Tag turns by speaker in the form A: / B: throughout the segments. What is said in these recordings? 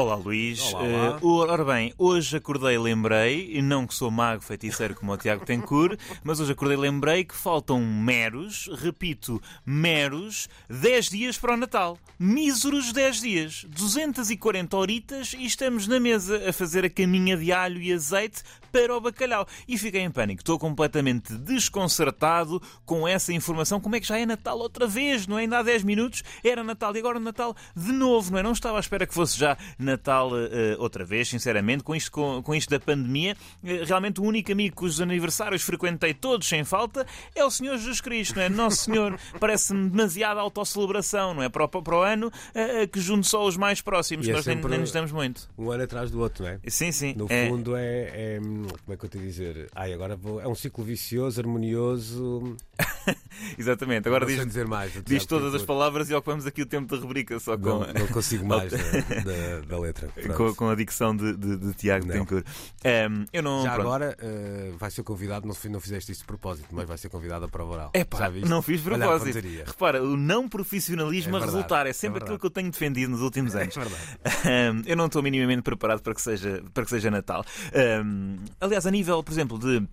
A: Olá Luís.
B: Olá.
A: Eh, ora bem, hoje acordei lembrei, e não que sou mago feiticeiro como o Tiago Tencourt, mas hoje acordei lembrei que faltam meros, repito, meros, 10 dias para o Natal. Míseros 10 dias. 240 horitas e estamos na mesa a fazer a caminha de alho e azeite para o bacalhau. E fiquei em pânico. Estou completamente desconcertado com essa informação. Como é que já é Natal outra vez? Não é? Ainda há 10 minutos era Natal e agora Natal de novo, não é? Não estava à espera que fosse já Natal uh, outra vez, sinceramente, com isto, com, com isto da pandemia. Uh, realmente o único amigo cujos aniversários frequentei todos sem falta é o Senhor Jesus Cristo, não é? Nosso Senhor parece-me demasiada autocelebração, não é? Para o, para o ano uh, que junte só os mais próximos,
B: E é
A: nós nem, nem nos damos muito.
B: Um ano atrás do outro, não é?
A: Sim, sim.
B: No
A: é.
B: fundo é, é- Como é que eu te dizer? Ai, agora vou, é um ciclo vicioso, harmonioso.
A: Exatamente. Agora diz,
B: dizer mais.
A: diz todas as palavras e ocupamos aqui o tempo da rubrica só com.
B: Não, consigo mais da, da- da letra.
A: Com, com a dicção de, de, de Tiago
B: Não.
A: Tencourt. Ehm, eu não.
B: Já
A: pronto.
B: agora eh, vai ser convidado, não, não fizeste isto de propósito, mas vai ser convidado a prova oral. Já viste?
A: não fiz propósito. Repara, o não profissionalismo
B: É
A: a resultar é
B: é
A: sempre
B: verdade.
A: aquilo que eu tenho defendido nos últimos
B: É
A: anos.
B: verdade.
A: Ahm, eu não estou minimamente preparado para que seja, para que seja Natal. Ahm, aliás, a nível, por exemplo, de.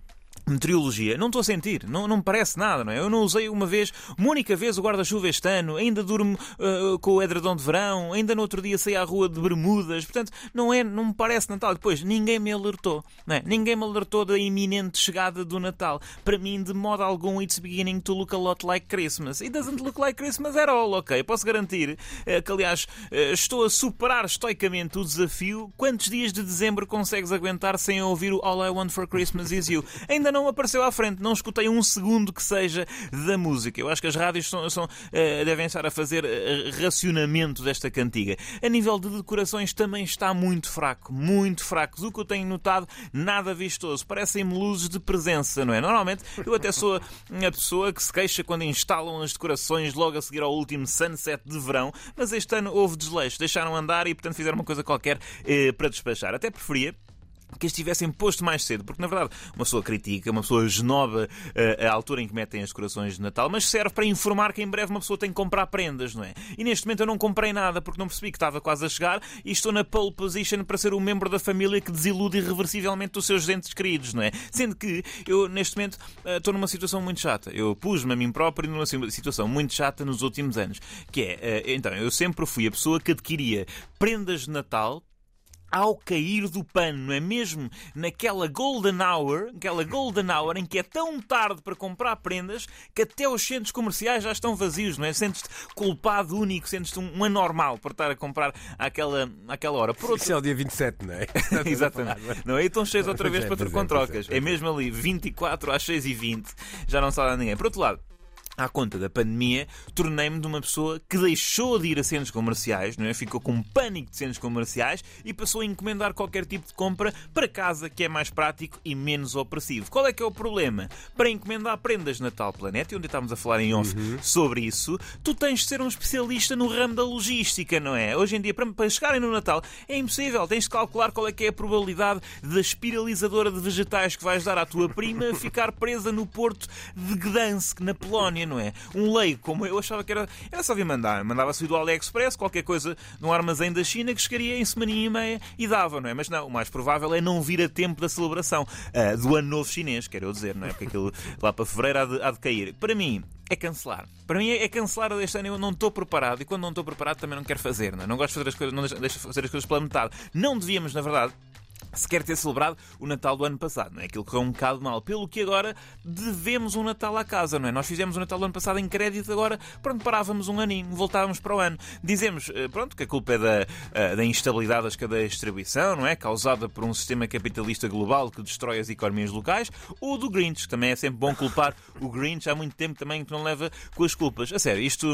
A: Meteorologia, não estou a sentir, não, não me parece nada, não é? Eu não usei uma vez, uma única vez o guarda-chuva este ano, ainda durmo ah, com o edredom de verão, ainda no outro dia saí à rua de bermudas, portanto, não, é, não me parece Natal. Depois, ninguém me alertou, não é? Ninguém me alertou da iminente chegada do Natal. Para mim, de modo algum, it's beginning to look a lot like Christmas. It doesn't look like Christmas at all, ok? Posso garantir eh, que, aliás, eh, estou a superar estoicamente o desafio. Quantos dias de dezembro consegues aguentar sem ouvir o All I Want for Christmas Is You? Ainda não apareceu à frente, não escutei um segundo que seja da música. Eu acho que as rádios são, são, eh, devem estar a fazer eh, racionamento desta cantiga. A nível de decorações também está muito fraco, muito fraco. Do que eu tenho notado, nada vistoso. Parecem-me luzes de presença, não é? Normalmente, eu até sou a pessoa que se queixa quando instalam as decorações logo a seguir ao último sunset de verão, mas este ano houve desleixo, deixaram andar e, portanto, fizeram uma coisa qualquer eh, para despachar. Até preferia que as tivessem posto mais cedo, porque na verdade uma pessoa critica, uma pessoa esnoba eh, a altura em que metem as decorações de Natal, mas serve para informar que em breve uma pessoa tem que comprar prendas, não é? E neste momento eu não comprei nada porque não percebi que estava quase a chegar e estou na pole position para ser o membro da família que desilude irreversivelmente os seus entes queridos, não é? Sendo que eu neste momento eh, estou numa situação muito chata. Eu pus-me a mim próprio numa si- situação muito chata nos últimos anos, que é, eh, então, eu sempre fui a pessoa que adquiria prendas de Natal ao cair do pano, não é mesmo? Naquela golden hour, aquela golden hour em que é tão tarde para comprar prendas que até os centros comerciais já estão vazios, não é? Sentes-te culpado único, sentes-te um, anormal por estar a comprar àquela, àquela hora. Por outro
B: Isso é o dia 27, não é?
A: Exatamente. Não, aí estão cheios outra
B: Pois
A: vez
B: é,
A: para
B: é,
A: com
B: é,
A: trocas. É
B: é.
A: mesmo ali, 24 às 6 e 20 já não sai a ninguém. Por outro lado, à conta da pandemia, tornei-me de uma pessoa que deixou de ir a centros comerciais, não é? ficou com pânico de centros comerciais e passou a encomendar qualquer tipo de compra para casa, que é mais prático e menos opressivo. Qual é que é o problema? Para encomendar prendas de Natal Planeta, onde estávamos a falar em off sobre isso, tu tens de ser um especialista no ramo da logística, não é? Hoje em dia, para, para chegarem no Natal, é impossível. Tens de calcular qual é que é a probabilidade da espiralizadora de vegetais que vais dar à tua prima ficar presa no porto de Gdansk, na Polónia, não é? Um leigo como eu achava que era, era só vir mandar. Mandava-se do AliExpress, qualquer coisa num armazém da China que chegaria em semaninha e meia e dava, não é? Mas não, o mais provável é não vir a tempo da celebração ah, do Ano Novo Chinês, quero eu dizer, não é? Porque aquilo lá para fevereiro há de, há de cair. Para mim, é cancelar. Para mim é é cancelar este ano. Eu não estou preparado e quando não estou preparado também não quero fazer. Não, é? não gosto de fazer as coisas, não deixo, deixo fazer as coisas pela metade. Não devíamos, na verdade, sequer ter celebrado o Natal do ano passado, não é? Aquilo correu um bocado mal. Pelo que agora devemos um Natal à casa, não é? Nós fizemos o Natal do ano passado em crédito, agora, pronto, parávamos um aninho, voltávamos para o ano. Dizemos, eh, pronto, que a culpa é da, eh, da instabilidade das cadeias de distribuição, não é? Causada por um sistema capitalista global que destrói as economias locais, ou do Grinch, que também é sempre bom culpar o Grinch. Há muito tempo também que não leva com as culpas. A sério, isto.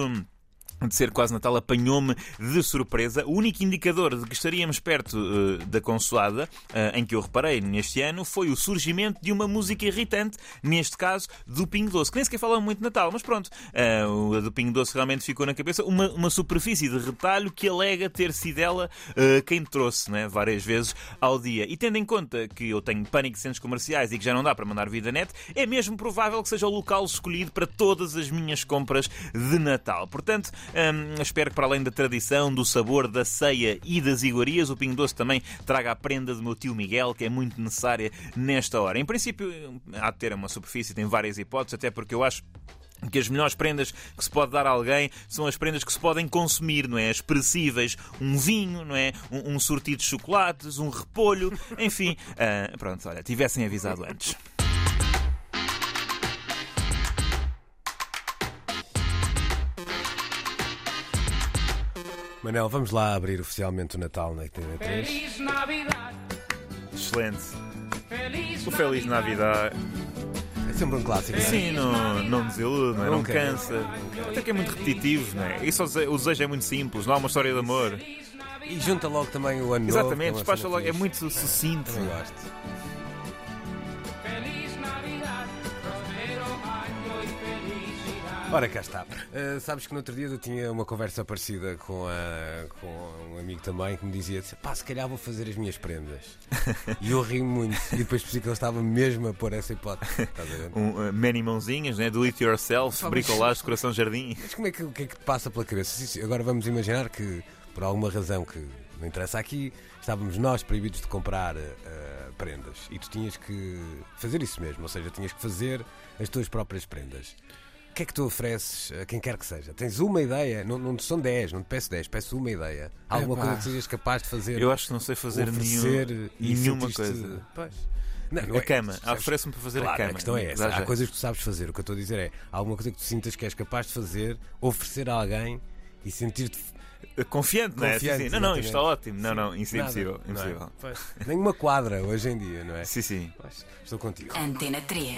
A: De ser quase Natal apanhou-me de surpresa. O único indicador de que estaríamos perto uh, da consoada, uh, em que eu reparei neste ano, foi o surgimento de uma música irritante, neste caso do Pingo Doce, que nem sequer fala muito de Natal, mas pronto, uh, do Pingo Doce realmente ficou na cabeça. Uma, uma superfície de retalho que alega ter sido ela quem trouxe né, várias vezes ao dia. E tendo em conta que eu tenho pânico de centros comerciais e que já não dá para mandar vida net, é mesmo provável que seja o local escolhido para todas as minhas compras de Natal. Portanto, Hum, espero que, para além da tradição, do sabor, da ceia e das iguarias, o Pingo Doce também traga a prenda do meu tio Miguel, que é muito necessária nesta hora. Em princípio, há de ter uma superfície, tem várias hipóteses, até porque eu acho que as melhores prendas que se pode dar a alguém são as prendas que se podem consumir, não é? Expressíveis, um vinho, não é? Um, um sortido de chocolates, um repolho, enfim. Uh, pronto, olha, tivessem avisado antes.
B: Manel, vamos lá abrir oficialmente o Natal na TV3.
A: Excelente. O Feliz Navidade.
B: É sempre um clássico. é?
A: Sim, não, não desilude, não, é? não cansa. Até que é muito repetitivo, não é? Isso, o desejo é muito simples, não há uma história de amor.
B: E junta logo também o ano novo.
A: Exatamente,
B: é uma
A: despacha logo, é muito sucinto.
B: Também gosto. Ora, cá está. Uh, sabes que no outro dia eu tinha uma conversa parecida com, a, com um amigo também que me dizia: pá, se calhar vou fazer as minhas prendas. e eu ri muito. E depois percebi que ele estava mesmo a pôr essa hipótese. Estás a ver?
A: Um, uh, many mãozinhas, né? do it yourself,
B: Só-
A: bricolage, coração jardim.
B: Mas como é que, o que é que te passa pela cabeça? Agora vamos imaginar que, por alguma razão que não interessa aqui, estávamos nós proibidos de comprar eh, prendas e tu tinhas que fazer isso mesmo, ou seja, tinhas que fazer as tuas próprias prendas. O que é que tu ofereces a quem quer que seja? Tens uma ideia, não, não te são 10, não te peço 10, peço uma ideia. Alguma
C: Epá.
B: coisa que sejas capaz de fazer?
A: Eu acho que não sei fazer nenhum,
B: e
A: nenhuma coisa.
B: Pois. Não, não
A: A
B: é-
A: cama,
B: percebes?
A: oferece-me para fazer
B: Claro,
A: a cama.
B: questão é essa. Há coisas que tu sabes fazer. O que eu estou a dizer é há alguma coisa que tu sintas que és capaz de fazer, oferecer a alguém e sentir-te
A: Confiante, não é? Sim,
B: Confiante,
A: sim. Não, não, isto está ótimo. Não, não, isso é
B: Nada,
A: impossível.
B: não é?
A: impossível.
B: Nem uma quadra hoje em dia, não é?
A: Sim, sim.
B: Pois, Estou contigo.
D: Antena 3.